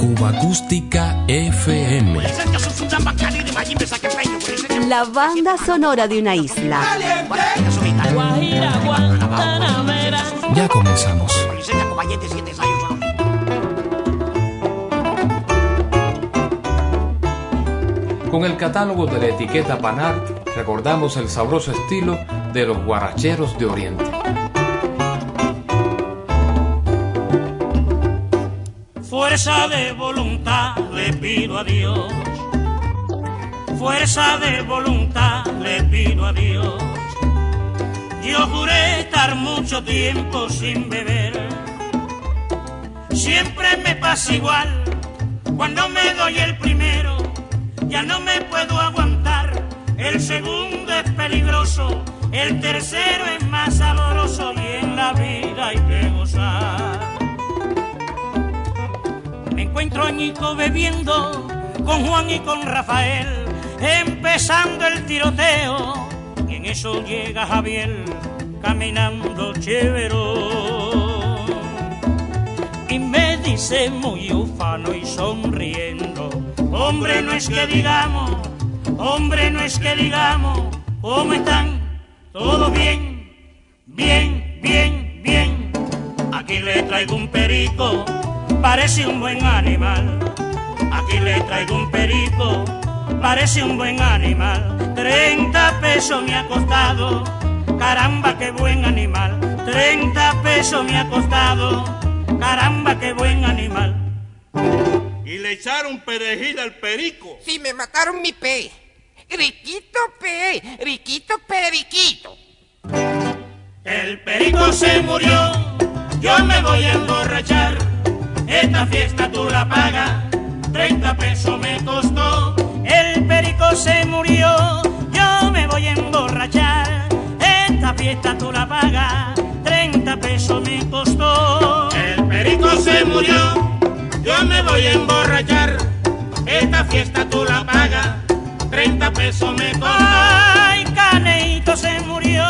Cuba Acústica FM. La banda sonora de una isla. Ya comenzamos. Con el catálogo de la etiqueta Panart recordamos el sabroso estilo de los guaracheros de Oriente. Fuerza de voluntad le pido a Dios. Fuerza de voluntad le pido a Dios. Yo juré estar mucho tiempo sin beber. Siempre me pasa igual. Cuando me doy el primero, ya no me puedo aguantar. El segundo es peligroso, el tercero es más sabroso y en la vida hay que gozar. Encuentro añico bebiendo con Juan y con Rafael, empezando el tiroteo. Y en eso llega Javier caminando chévero. Y me dice muy ufano y sonriendo, hombre no es que digamos, hombre no es que digamos, ¿cómo están? ¿Todo bien? Bien, bien, bien. Aquí le traigo un perico parece un buen animal. Aquí le traigo un perico, parece un buen animal. 30 pesos me ha costado, caramba, qué buen animal. 30 pesos me ha costado, caramba, qué buen animal. Y le echaron perejil al perico. Sí, me mataron mi pe. Riquito pe, riquito periquito. El perico se murió, yo me voy a emborrachar. Esta fiesta tú la pagas, 30 pesos me costó. El perico se murió, yo me voy a emborrachar. Esta fiesta tú la pagas, 30 pesos me costó. El perico se murió, yo me voy a emborrachar. Esta fiesta tú la pagas, 30 pesos me costó. Ay, Caneito se murió,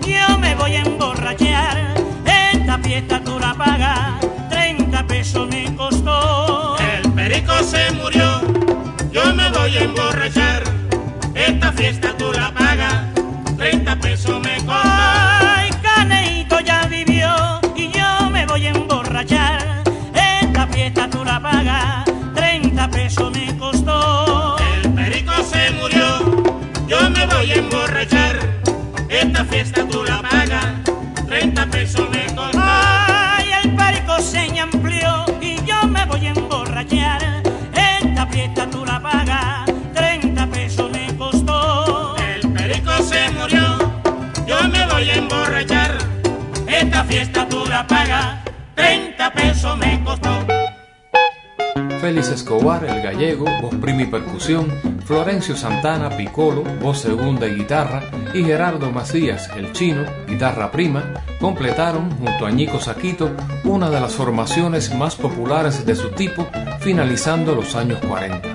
yo me voy a emborrachar. Esta fiesta tú la pagas, 30 pesos me costó. El perico se murió, yo me voy a emborrachar. Esta fiesta tú la pagas, 30 pesos me costó. Ay, Caneito ya vivió y yo me voy a emborrachar. Esta fiesta tú la pagas, 30 pesos me costó. El perico se murió, yo me voy a emborrachar. Esta fiesta tú la pagas, 30 pesos me costó. Esta fiesta tú la pagas, 30 pesos me costó. Félix Escobar, el gallego, voz prima y percusión, Florencio Santana, picolo, voz segunda y guitarra, y Gerardo Macías, el chino, guitarra prima, completaron, junto a Ñico Saquito, una de las formaciones más populares de su tipo, finalizando los años 40.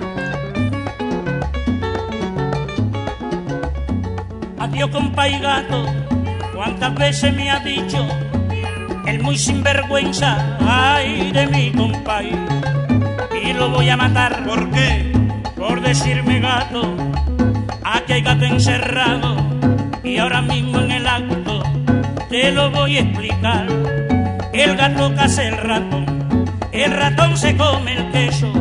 Adiós, compa y gato, cuántas veces me ha dicho el muy sinvergüenza, ay de mi compa. Y lo voy a matar, ¿Por qué? Por decirme gato, aquí hay gato encerrado y ahora mismo en el acto te lo voy a explicar. El gato caza el ratón, el ratón se come el queso,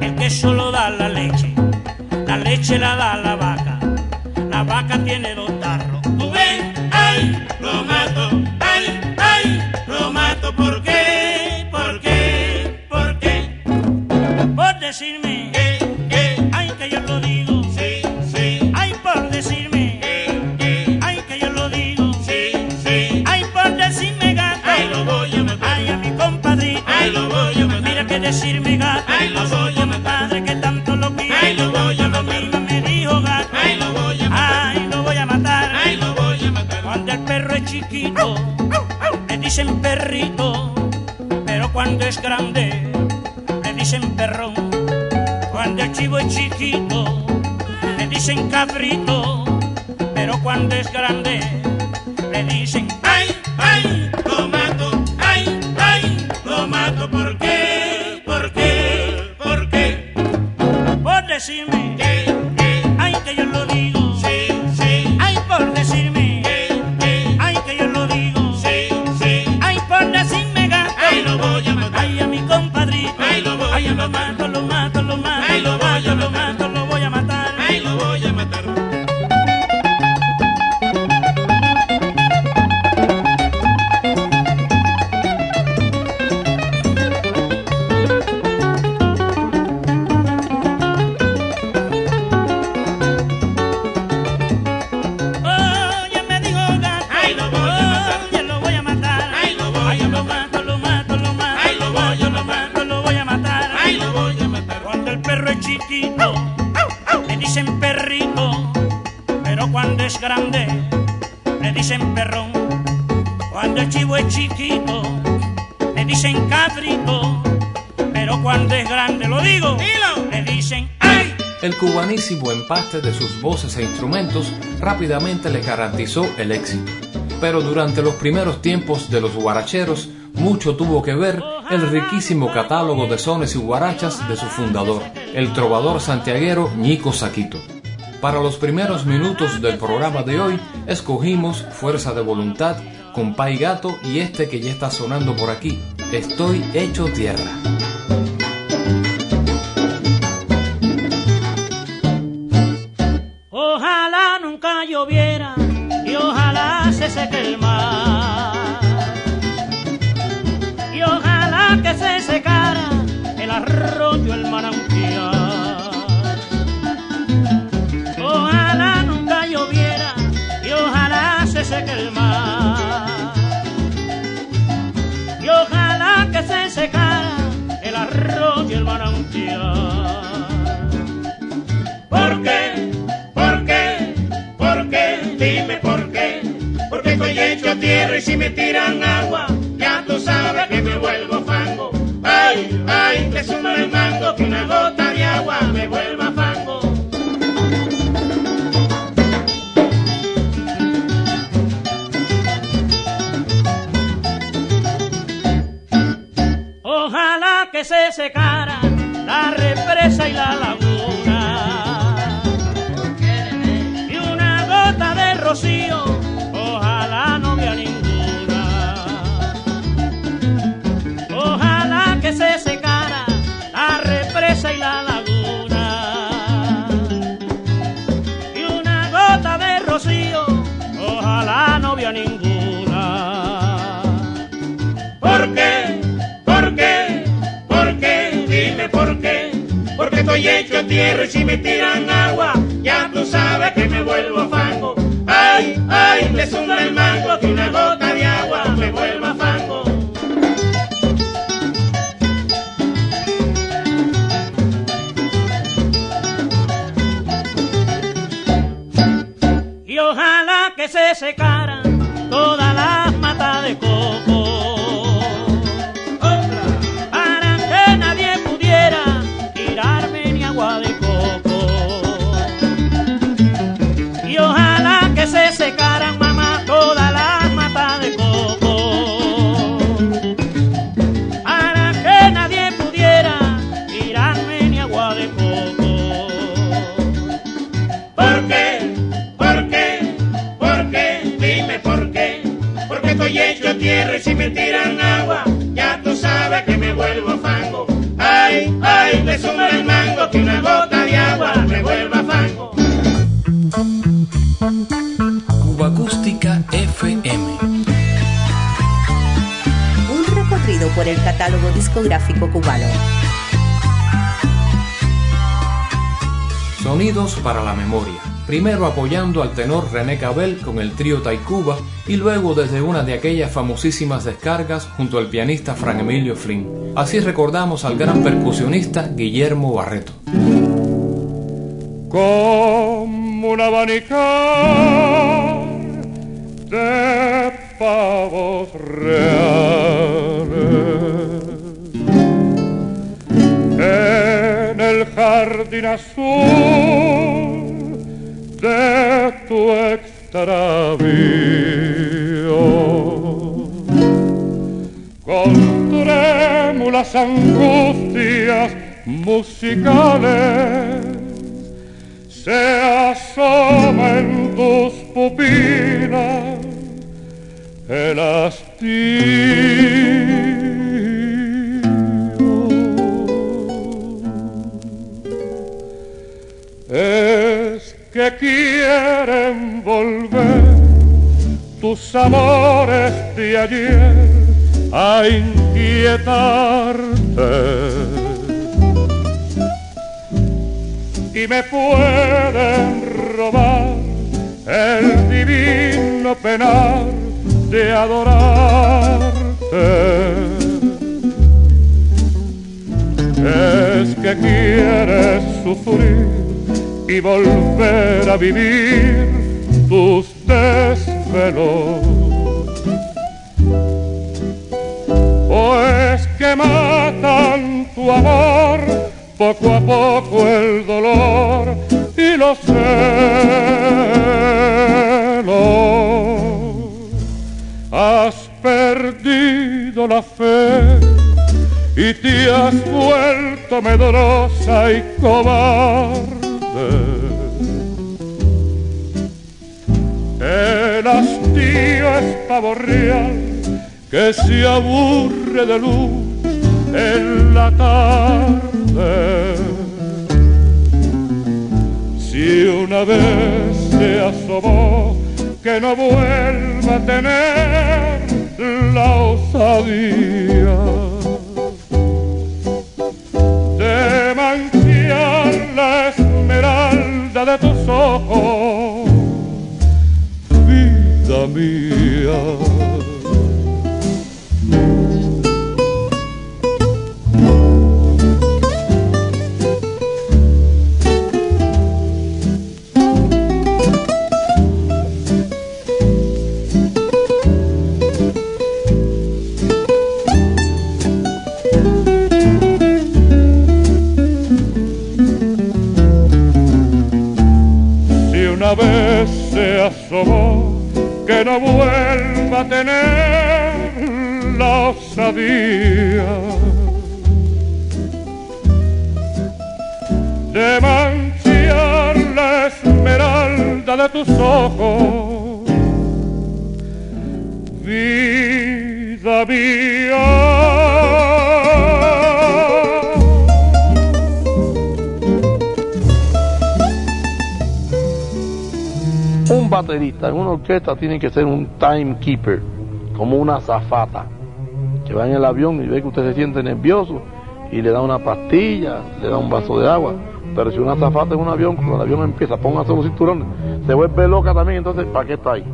el queso lo da la leche, la leche la da la vaca, la vaca tiene dos dicen perrito. Pero cuando es grande, le dicen perrón. Cuando el chivo es chiquito, le dicen cabrito. Pero cuando es grande, El cubanísimo empaste de sus voces e instrumentos rápidamente le garantizó el éxito. Pero durante los primeros tiempos de los guaracheros, mucho tuvo que ver el riquísimo catálogo de sones y guarachas de su fundador, el trovador santiaguero Ñico Saquito. Para los primeros minutos del programa de hoy, escogimos Fuerza de Voluntad, Compay Gato y este que ya está sonando por aquí, Estoy hecho tierra. Hecho tierra y si me tiran agua, ya tú sabes que me vuelvo fango. Ay, ay, que suma el mango, que una gota de agua me vuelva fango. Ojalá que se secara la represa y la laguna. Y una gota de rocío, ninguna. ¿Por qué? ¿Por qué? ¿Por qué? Dime por qué. Porque estoy hecho tierra y si me tiran agua, ya tú sabes que me vuelvo fango. Ay, ay, le zumba el mango, que una gota de agua por el catálogo discográfico cubano. Sonidos para la memoria. Primero apoyando al tenor René Cabel con el trío Taikuba y luego desde una de aquellas famosísimas descargas junto al pianista Fran Emilio Flynn. Así recordamos al gran percusionista Guillermo Barreto. como un abanicar de pavos reales de tu extravío. Con trémula las angustias musicales se asoma en tus pupilas el Es que quieren volver tus amores de ayer a inquietarte y me pueden robar el divino penar de adorarte. Es que quieres sufrir y volver a vivir tus desvelos. O es que matan tu amor poco a poco el dolor y los celos. Has perdido la fe y te has vuelto medrosa y cobarde. El hastío es pavo real que se aburre de luz en la tarde. Si una vez se asomó, que no vuelva a tener la osadía de tus ojos, vida mía. Que no vuelva a tener la osadía de manchar la esmeralda de tus ojos, vida mía. Baterista en una orquesta tiene que ser un timekeeper, como una zafata, que va en el avión y ve que usted se siente nervioso y le da una pastilla, le da un vaso de agua. Pero si una zafata en un avión, cuando el avión empieza, póngase los cinturones, se vuelve loca también, entonces, ¿para qué está ahí?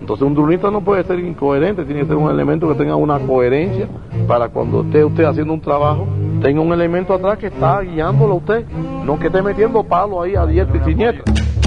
Entonces un dronista no puede ser incoherente, tiene que ser un elemento que tenga una coherencia para cuando esté usted haciendo un trabajo, tenga un elemento atrás que está guiándolo a usted, no que esté metiendo palo ahí a diestra y siniestra.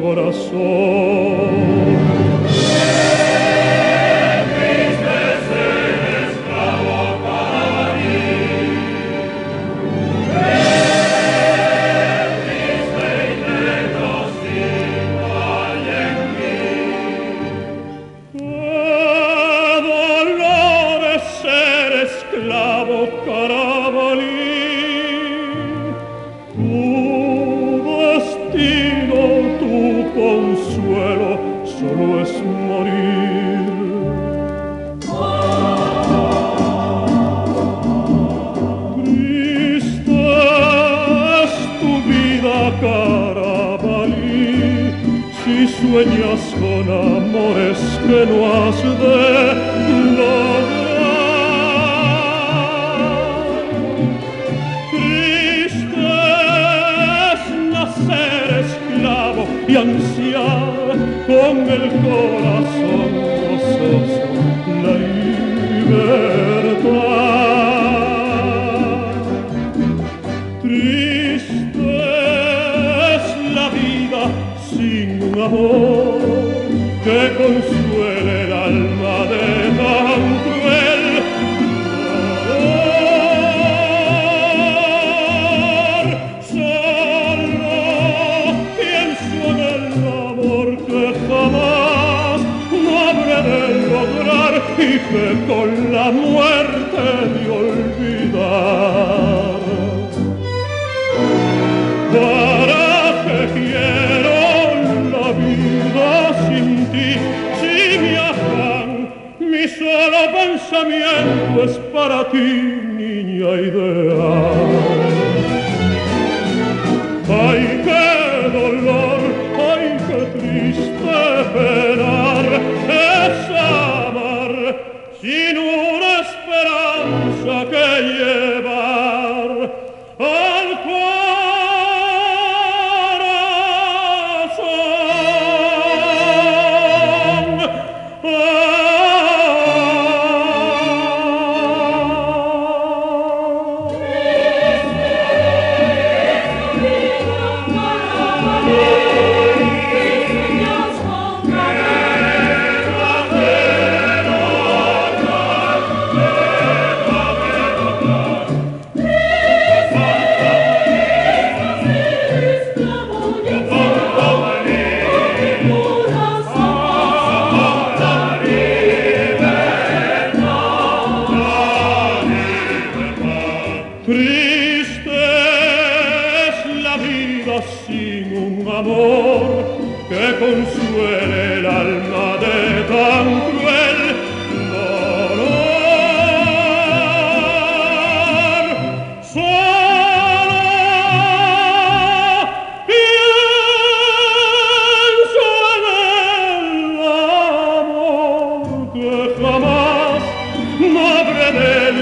corazón. noir. del lograr y que con la muerte de olvidar. ¿Para que quiero la vida sin ti? Si mi afán, mi solo pensamiento es para ti, niña ideal.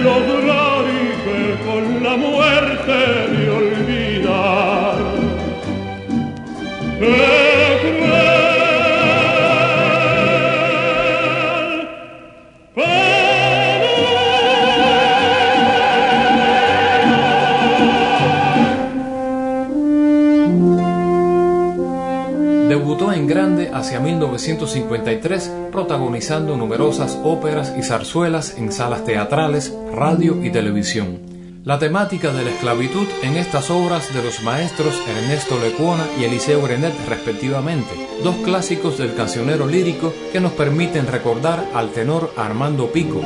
gül olur 1953, protagonizando numerosas óperas y zarzuelas en salas teatrales, radio y televisión. La temática de la esclavitud en estas obras de los maestros Ernesto Lecuona y Eliseo Grenet, respectivamente, dos clásicos del cancionero lírico que nos permiten recordar al tenor Armando Pico.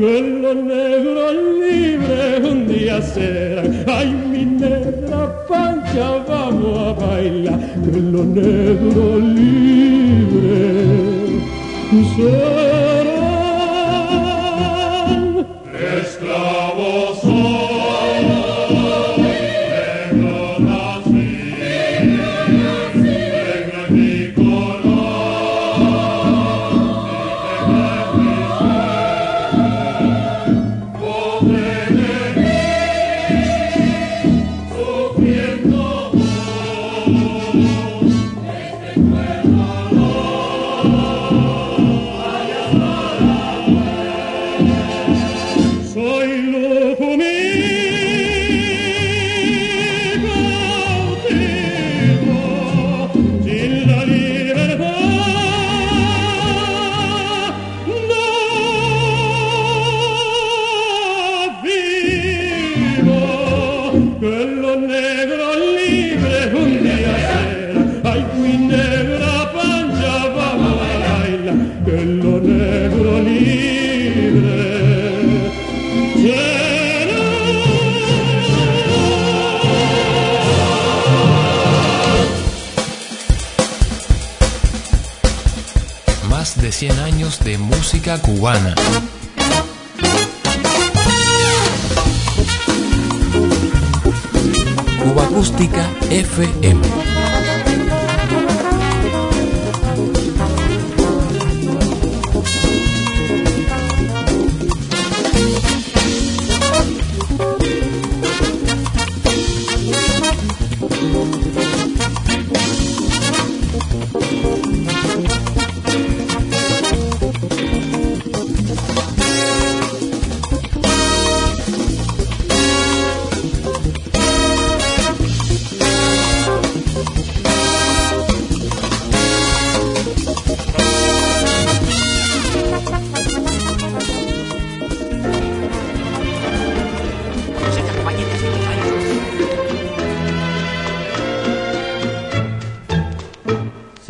Que los negros libres un día serán. Ay, mi negra pancha, vamos a bailar, que los negros libres.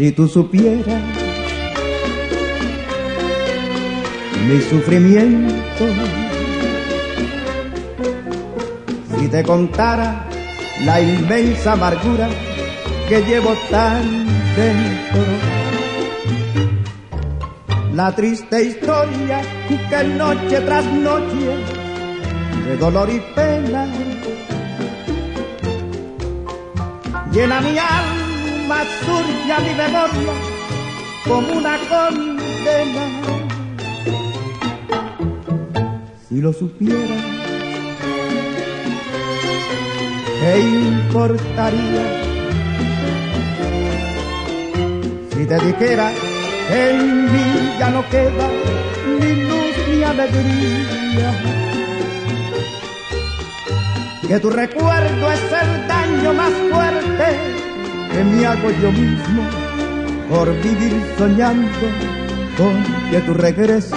Si tú supieras mi sufrimiento, si te contara la inmensa amargura que llevo tan dentro, la triste historia que noche tras noche de dolor y pena llena mi alma, surge a mi memoria como una condena. Si lo supiera, ¿qué importaría? Si te dijera que en mí ya no queda ni luz ni alegría que tu recuerdo es el daño más fuerte que me hago yo mismo por vivir soñando con que tú regreses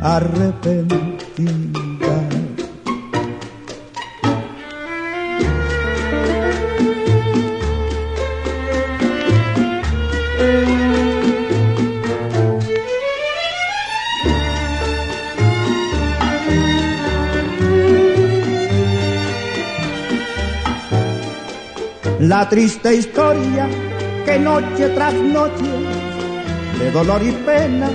arrepentida. Triste historia que noche tras noche de dolor y pena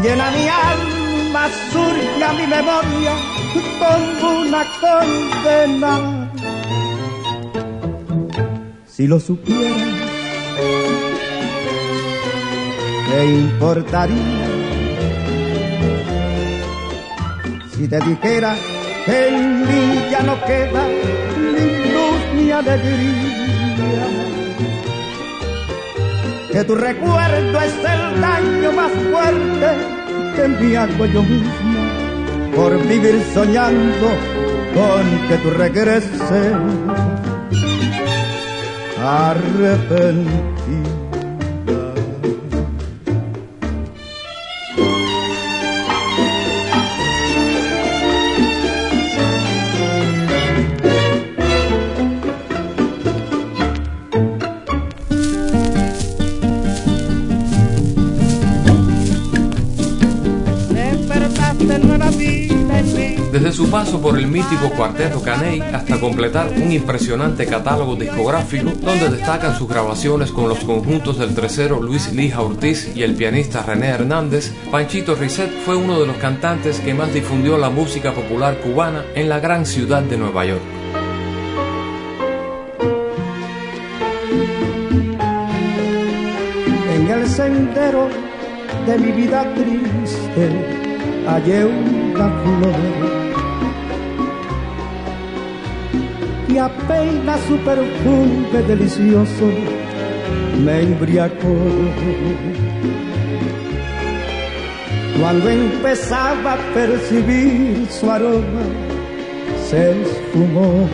llena mi alma, surge a mi memoria como una condena. Si lo supieras, ¿qué importaría si te dijera en mí ya no queda ni luz ni alegría? Que tu recuerdo es el daño más fuerte que me hago yo mismo por vivir soñando con que tú regreses arrepentido. Por el mítico Cuarteto Caney hasta completar un impresionante catálogo discográfico donde destacan sus grabaciones con los conjuntos del tercero Luis Lija Ortiz y el pianista René Hernández, Panchito Risset fue uno de los cantantes que más difundió la música popular cubana en la gran ciudad de Nueva York. En el sendero de mi vida triste hallé una flor y apenas su perfume delicioso me embriagó. Cuando empezaba a percibir su aroma, se esfumó.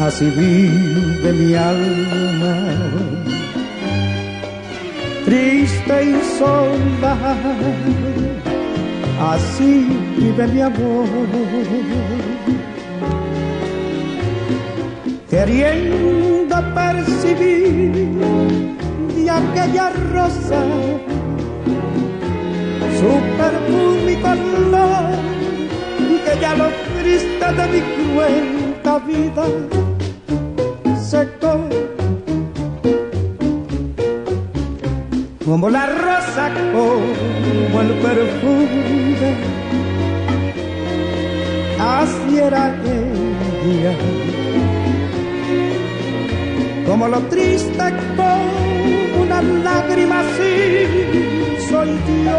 Así vive mi alma, triste y sola, así vive mi amor queriendo percibir de aquella rosa su perfume y color que ya lo triste de mi cruenta vida secó. Como la rosa como el perfume así era ella como lo triste con una lágrima así soy yo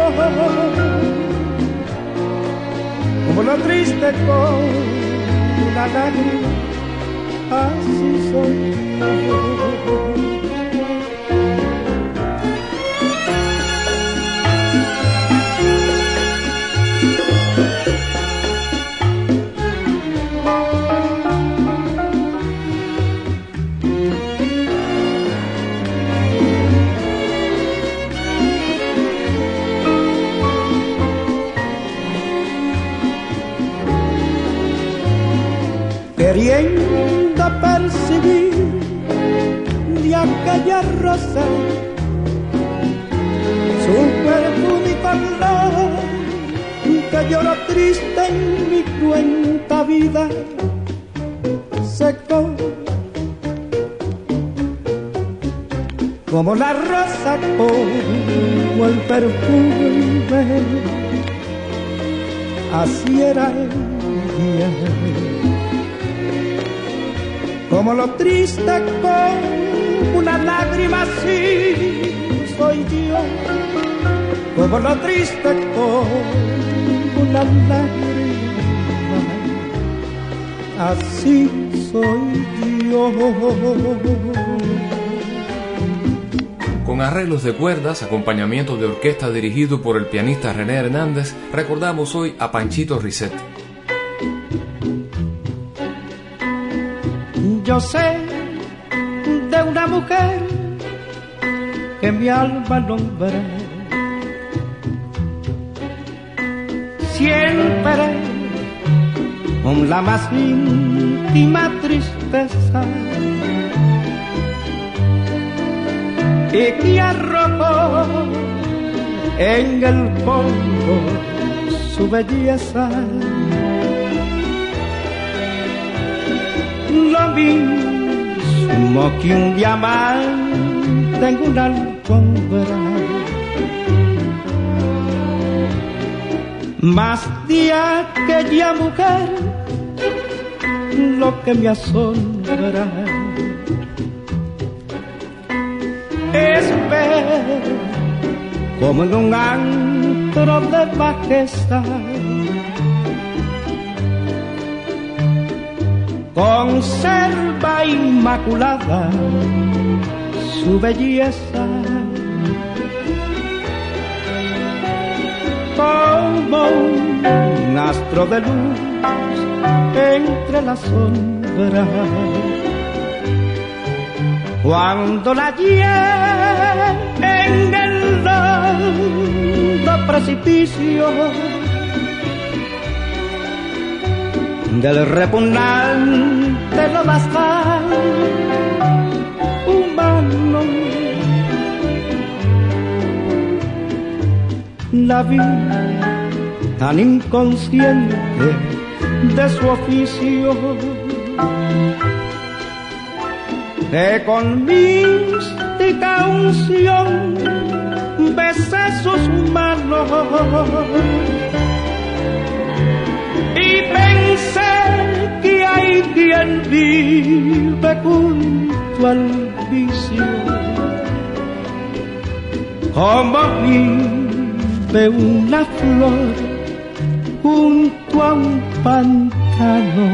como lo triste con una lágrima así soy yo aquella rosa su perfume y color que lloro triste en mi cuenta vida. Secó como la rosa como el perfume. Así era ella como lo triste una lágrima así soy yo, como lo triste con una lágrima así soy yo. Con arreglos de cuerdas, acompañamiento de orquesta dirigido por el pianista René Hernández, recordamos hoy a Panchito Risset. Yo sé mujer que mi alma nombra. Siempre con la más íntima tristeza. Y que arrojó en el fondo su belleza. lo mismo que un diamante en una alfombra. Más día que ya mujer, lo que me asombra es ver como en un antro de bajeza. Conserva inmaculada su belleza. Como un astro de luz entre las sombras cuando la lleve en el precipicio del repugnante lodazal humano. La vi tan inconsciente de su oficio que con mística unción besé sus manos quien vive junto al vicio como vive una flor junto a un pantano.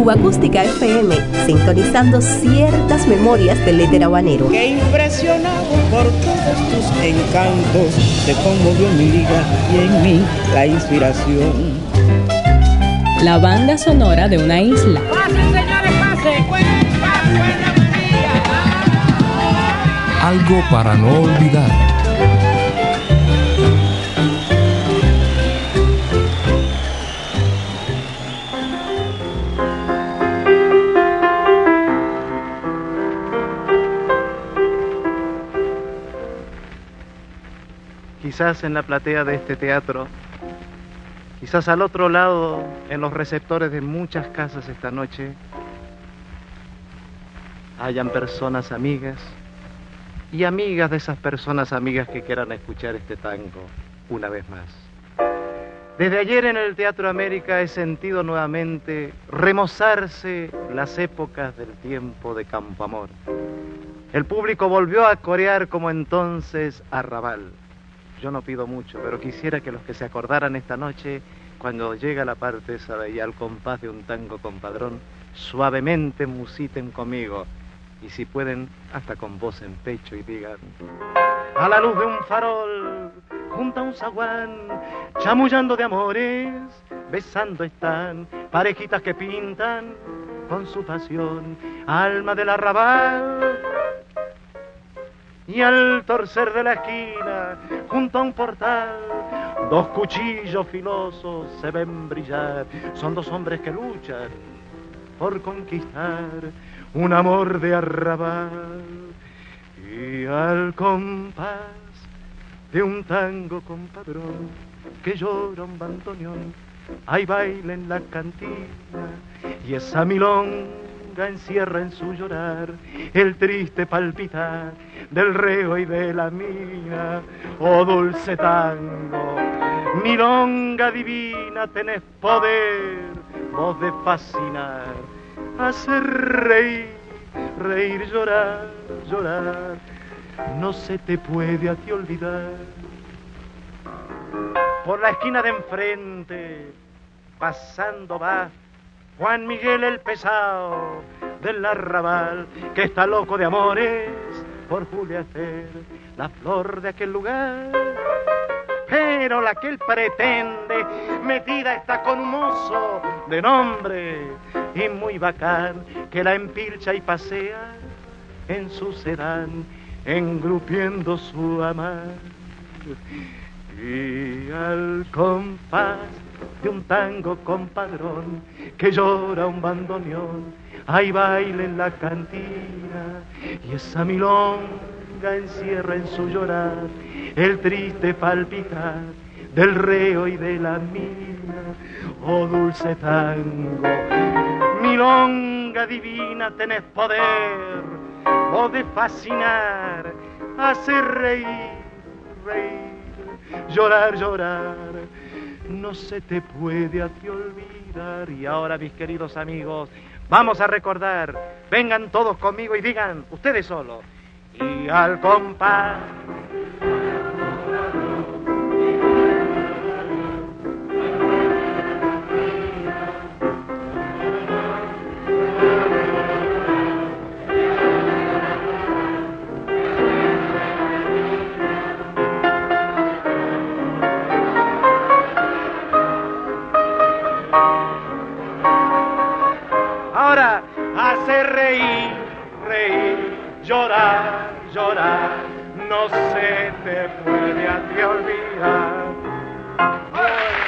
Cuba Acústica FM, sintonizando ciertas memorias del éter habanero. Que impresionado por todos tus encantos, se conmovió mi liga y en mí la inspiración. La banda sonora de una isla. ¡Pasen, señores, pasen! Algo para no olvidar. Quizás en la platea de este teatro, quizás al otro lado, en los receptores de muchas casas esta noche, hayan personas amigas y amigas de esas personas amigas que quieran escuchar este tango una vez más. Desde ayer en el Teatro América he sentido nuevamente remozarse las épocas del tiempo de Campo Amor. El público volvió a corear como entonces Arrabal. Yo no pido mucho, pero quisiera que los que se acordaran esta noche, cuando llega la parte esa de al compás de un tango compadrón, suavemente musiten conmigo. Y si pueden, hasta con voz en pecho y digan, a la luz de un farol, junto a un zaguán, chamullando de amores, besando están, parejitas que pintan con su pasión, alma del arrabal. Y al torcer de la esquina, junto a un portal, dos cuchillos filosos se ven brillar. Son dos hombres que luchan por conquistar un amor de arrabal. Y al compás de un tango compadrón que llora un bandoneón, hay baile en la cantina y esa milonga encierra en su llorar el triste palpitar del reo y de la mina. Oh dulce tango, milonga divina, tenés poder, voz de fascinar, hacer reír, reír, llorar, llorar. No se te puede a ti olvidar. Por la esquina de enfrente, pasando va Juan Miguel el pesado del arrabal, que está loco de amores por Julia la flor de aquel lugar. Pero la que él pretende, metida está con un mozo de nombre y muy bacán, que la empilcha y pasea en su sedán, engrupiendo su amar. Y al compás de un tango compadrón que llora un bandoneón, hay baile en la cantina y esa milonga encierra en su llorar el triste palpitar del reo y de la mina. Oh dulce tango, milonga divina tenés poder, o de fascinar, hacer reír, reír, llorar, llorar. No se te puede a ti olvidar. Y ahora, mis queridos amigos, vamos a recordar. Vengan todos conmigo y digan, ustedes solo. Y al compás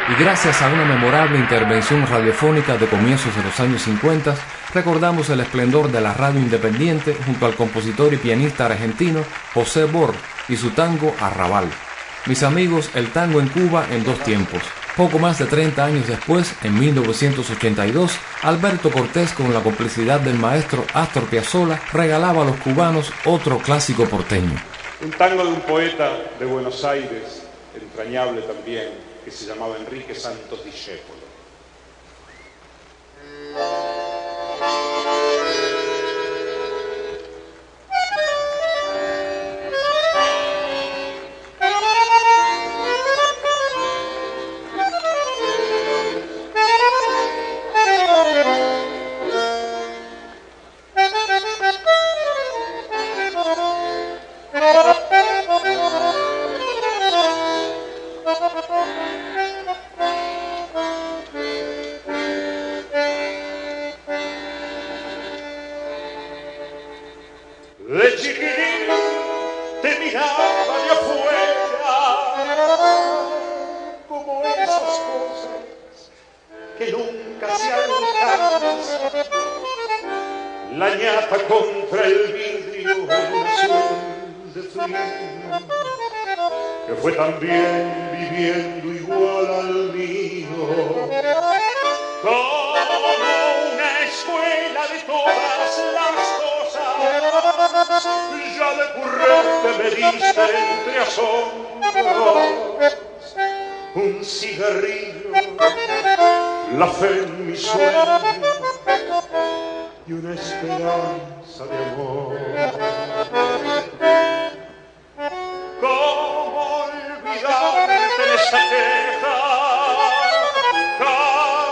Y gracias a una memorable intervención radiofónica de comienzos de los años 50, recordamos el esplendor de la radio independiente junto al compositor y pianista argentino José Bor y su tango Arrabal. Mis amigos, el tango en Cuba en dos tiempos. Poco más de 30 años después, en 1982, Alberto Cortés, con la complicidad del maestro Astor Piazzolla, regalaba a los cubanos otro clásico porteño. Un tango de un poeta de Buenos Aires, entrañable también, que se llamaba Enrique Santos Discépolo. De chiquitín te miraba de afuera como esas cosas que nunca se alcanzan. La ñata contra el vidrio de frío que fue también viviendo igual al mío. Como una escuela de todas las ya de currente me diste entre asombros un cigarrillo, la fe en mi sueño y una esperanza de amor. ¿Cómo olvidarte de esa queja?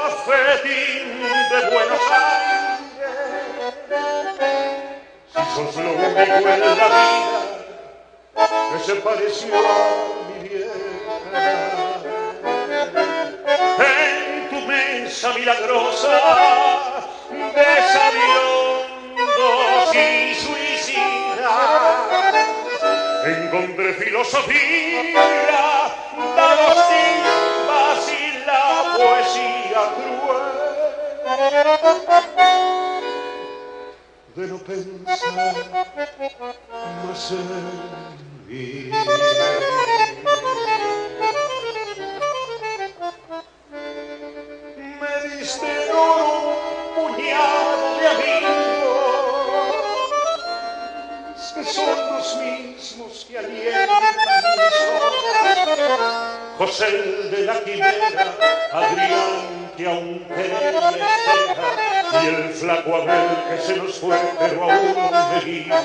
Cafetín de Buenos Aires. Si sos lo único en la vida que se pareció a mi vieja. En tu mesa milagrosa de sabiondos y suicidas encontré filosofía, dados timbas y la poesía cruel de no pensar más en mí. Me diste oro un puñado de amigos que son los mismos que alientan mis. José de la quimera, Adrián que aún quería y el flaco Abel que se nos fue pero aún me guía.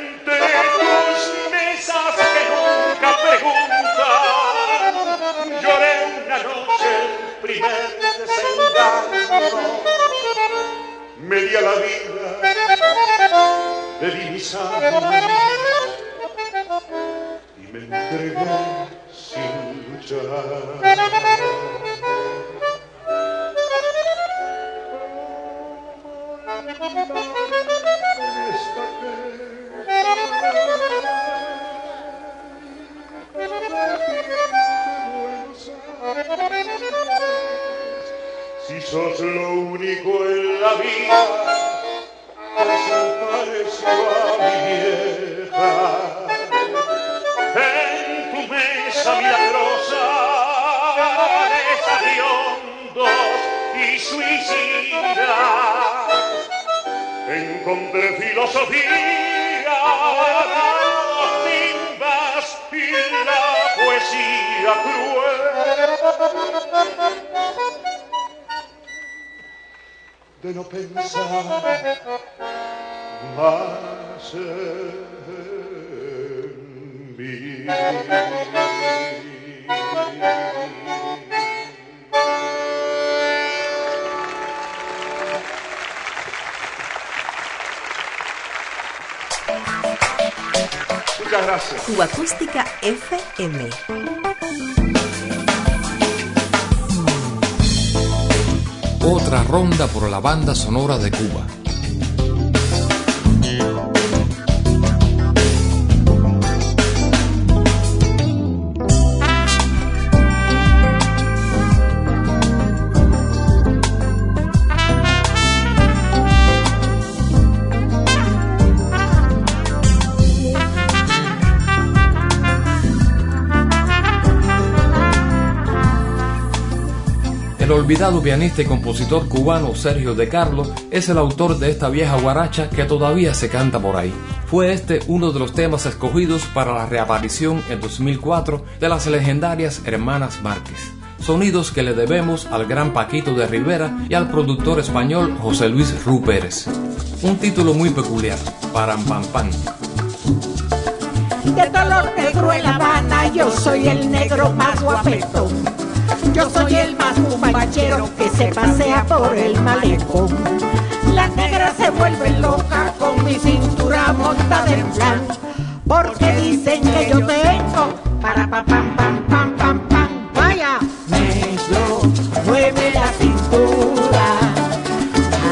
Entre tus mesas que nunca preguntan, lloré una noche el primer desengaño. Me di a la vida de divisar y me entregué. Si sos lo único en la vida a mi vieja, en tu mesa hediondos y suicidas encontré filosofía, timbas y la poesía cruel de no pensar más en mí. Muchas gracias. Cuba Acústica FM. Otra ronda por la banda sonora de Cuba. Olvidado pianista y compositor cubano Sergio De Carlo es el autor de esta vieja guaracha que todavía se canta por ahí. Fue este uno de los temas escogidos para la reaparición en 2004 de las legendarias Hermanas Márquez. Sonidos que le debemos al gran Paquito de Rivera y al productor español José Luis Ru Pérez. Un título muy peculiar, Param Pam. De en La Habana, yo soy el negro más guapeto. Yo soy el más cumbachero que se pasea por el malecón. Las negras se vuelven locas con mi cintura montada en plan. Porque dicen que yo tengo para pa pam pam pam pam pam. Vaya, negro, mueve la cintura.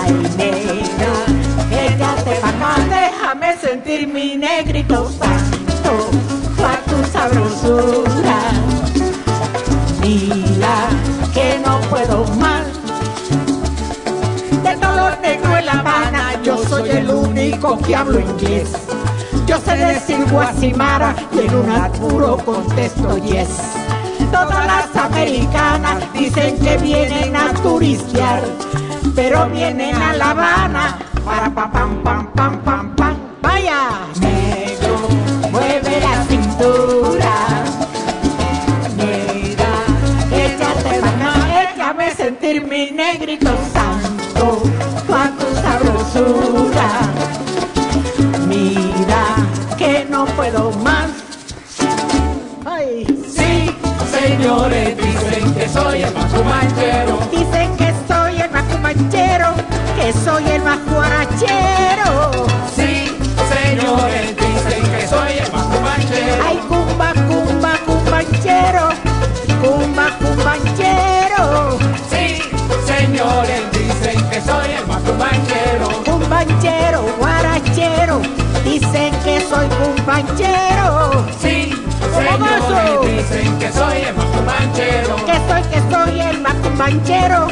Ay, negra, échate pa' acá, déjame sentir mi negrito santo. Pa' tu sabrosura. Que hablo inglés. Yo sé decir guasimara y en un apuro contesto yes. Todas las americanas dicen que vienen a turistear, pero vienen a La Habana para pa pam pam pam pam pam. Vaya, negro, mueve la cintura. Señores, dicen que soy el más cumanchero. Dicen que soy el más que soy el más guarachero. Sí, señores, dicen que soy el más cumanchero. Ay, cumba, cumba, cumbanchero, cumba, cumbanchero. Sí, señores, dicen que soy el más cumanchero. Cumbanchero, guarachero, dicen que soy cumbanchero. Dicen que soy el más cumanchero. Que soy, que soy el más cumbanchero,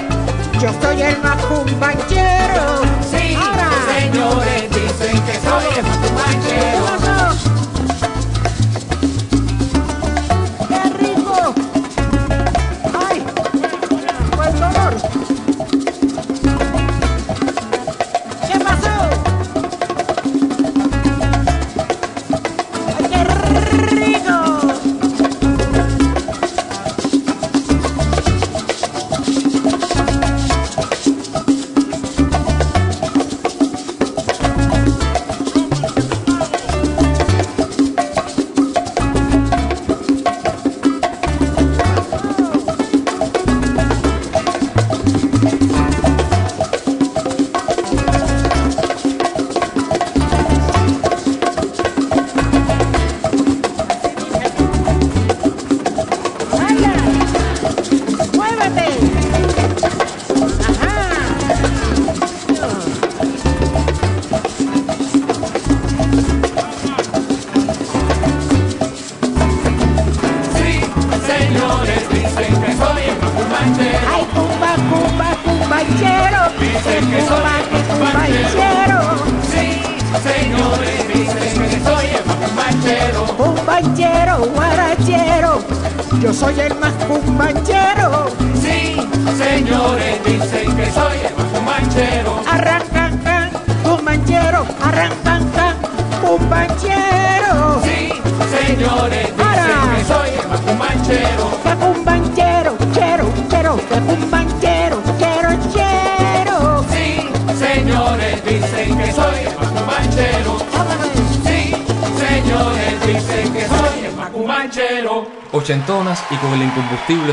yo soy el más cumbanchero. Sí, Ahora. señores, dicen que soy el más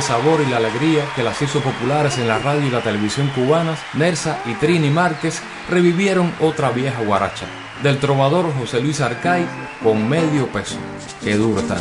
sabor y la alegría que las hizo populares en la radio y la televisión cubanas, Nersa y Trini Márquez revivieron otra vieja guaracha, del trovador José Luis Arcay con medio peso. Qué duro está.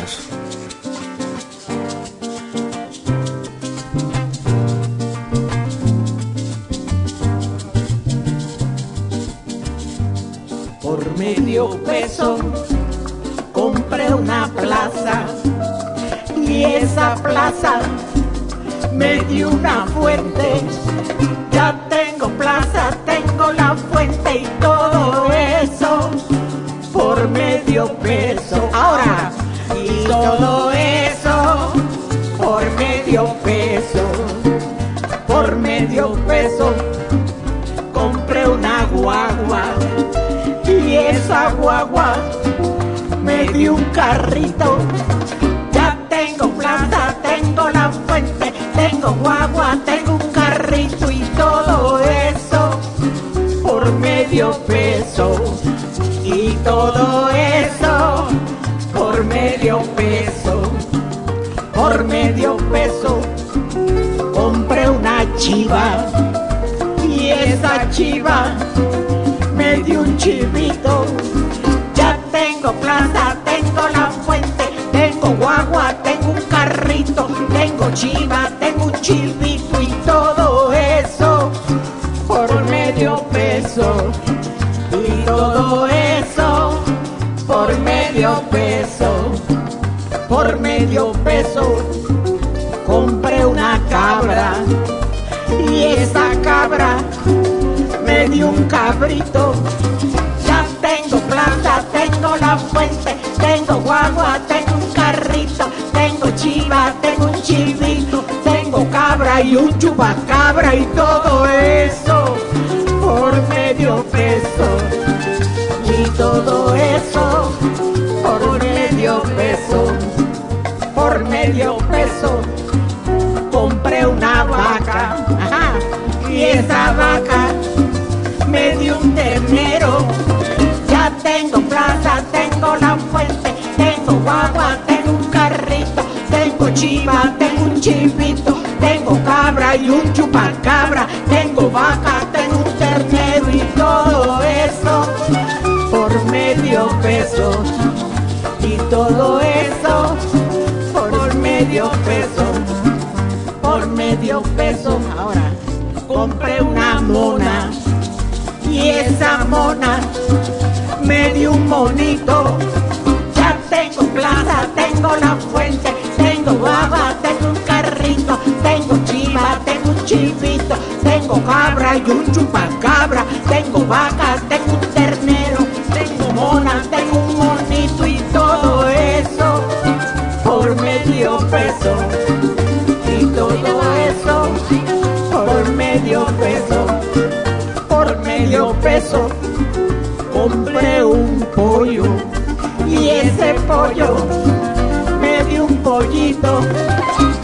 Peso. Ahora, y todo eso por medio peso. Por medio peso compré una guagua y esa guagua me dio un carrito. Ya tengo plaza, tengo la fuente, tengo guagua, tengo un carrito y todo eso por medio peso. Y todo y esa chiva me dio un chivito. Ya tengo plaza, tengo la fuente, tengo guagua, tengo un carrito, tengo chiva, tengo un chivito y todo eso por medio peso. Y todo eso por medio peso, por medio peso compré una cabra y esa cabra me dio un cabrito. Ya tengo plata, tengo la fuente, tengo guagua, tengo un carrito, tengo chiva, tengo un chivito, tengo cabra y un chupacabra y todo eso por medio peso. Y todo eso por medio peso, por medio peso esa vaca me dio un ternero. Ya tengo plaza, tengo la fuente, tengo guagua, tengo un carrito, tengo chiva, tengo un chivito, tengo cabra y un chupacabra, tengo vaca, tengo un ternero y todo eso por medio peso. Y todo eso por medio peso por medio peso. Ahora compré una mona y esa mona me dio un monito. Ya tengo plaza, tengo la fuente, tengo guava, tengo un carrito, tengo chiva, tengo un chivito, tengo cabra y un chupacabra, tengo vaca, tengo un ternero, tengo mona, tengo un monito y todo eso por medio peso y todo eso por medio peso, por medio peso compré un pollo y ese pollo me dio un pollito.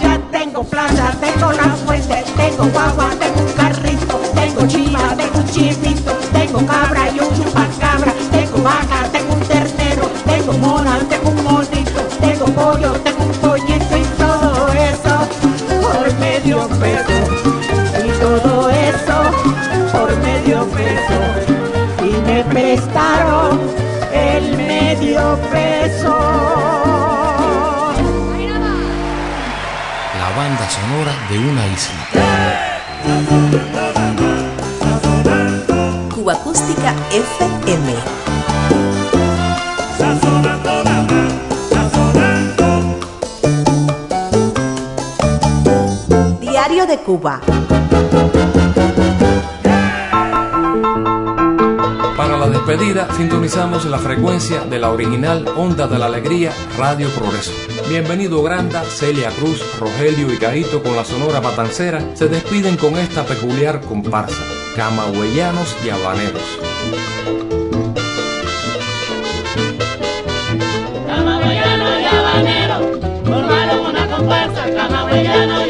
Ya tengo plaza, tengo la fuente, tengo guagua, tengo un carrito, tengo chiva, tengo de una isla. Cuba Acústica FM. Diario de Cuba. Para la despedida sintonizamos la frecuencia de la original Onda de la Alegría Radio Progreso. Bienvenido Granda, Celia Cruz, Rogelio y Cajito con la Sonora Matancera se despiden con esta peculiar comparsa, camagüeyanos y habaneros. Y habanero formaron una comparsa.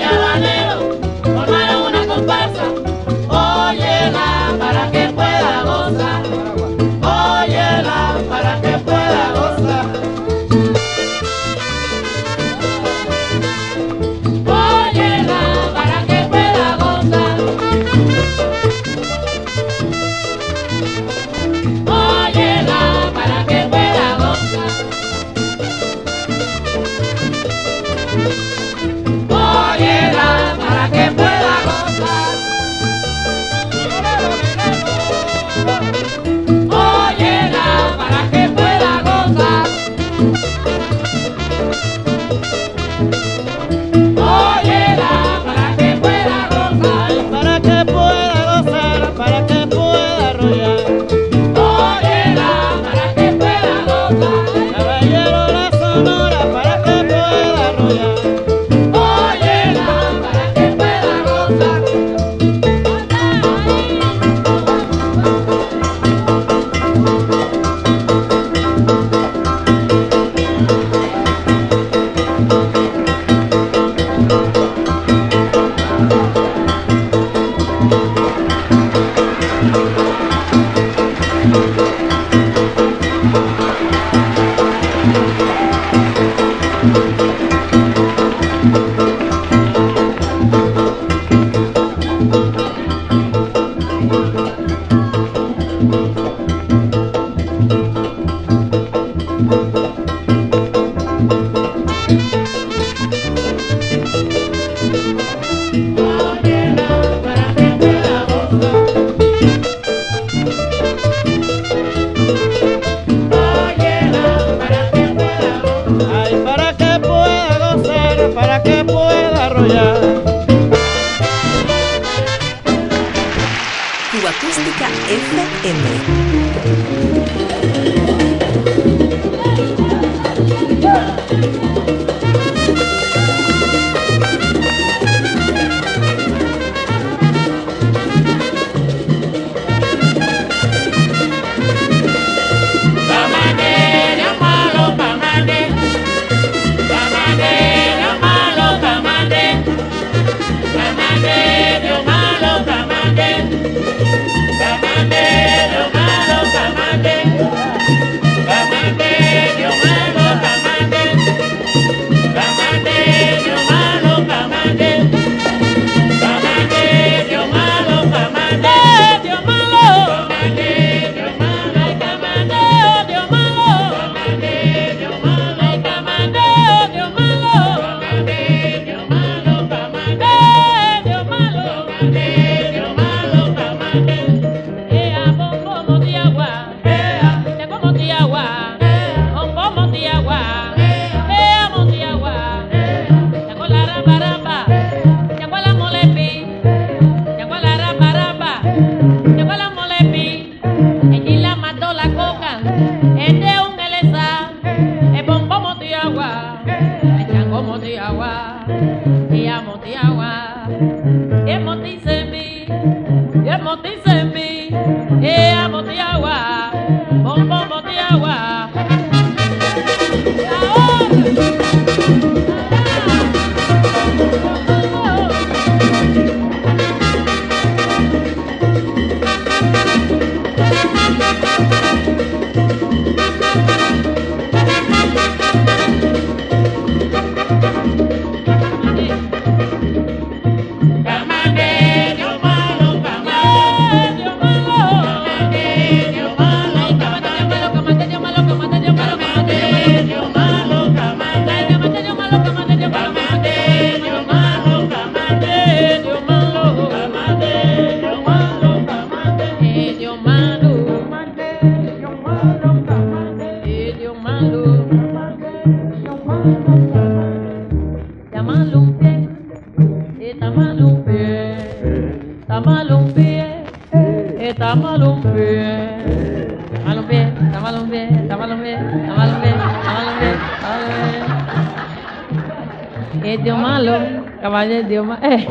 Né? Deu uma. É.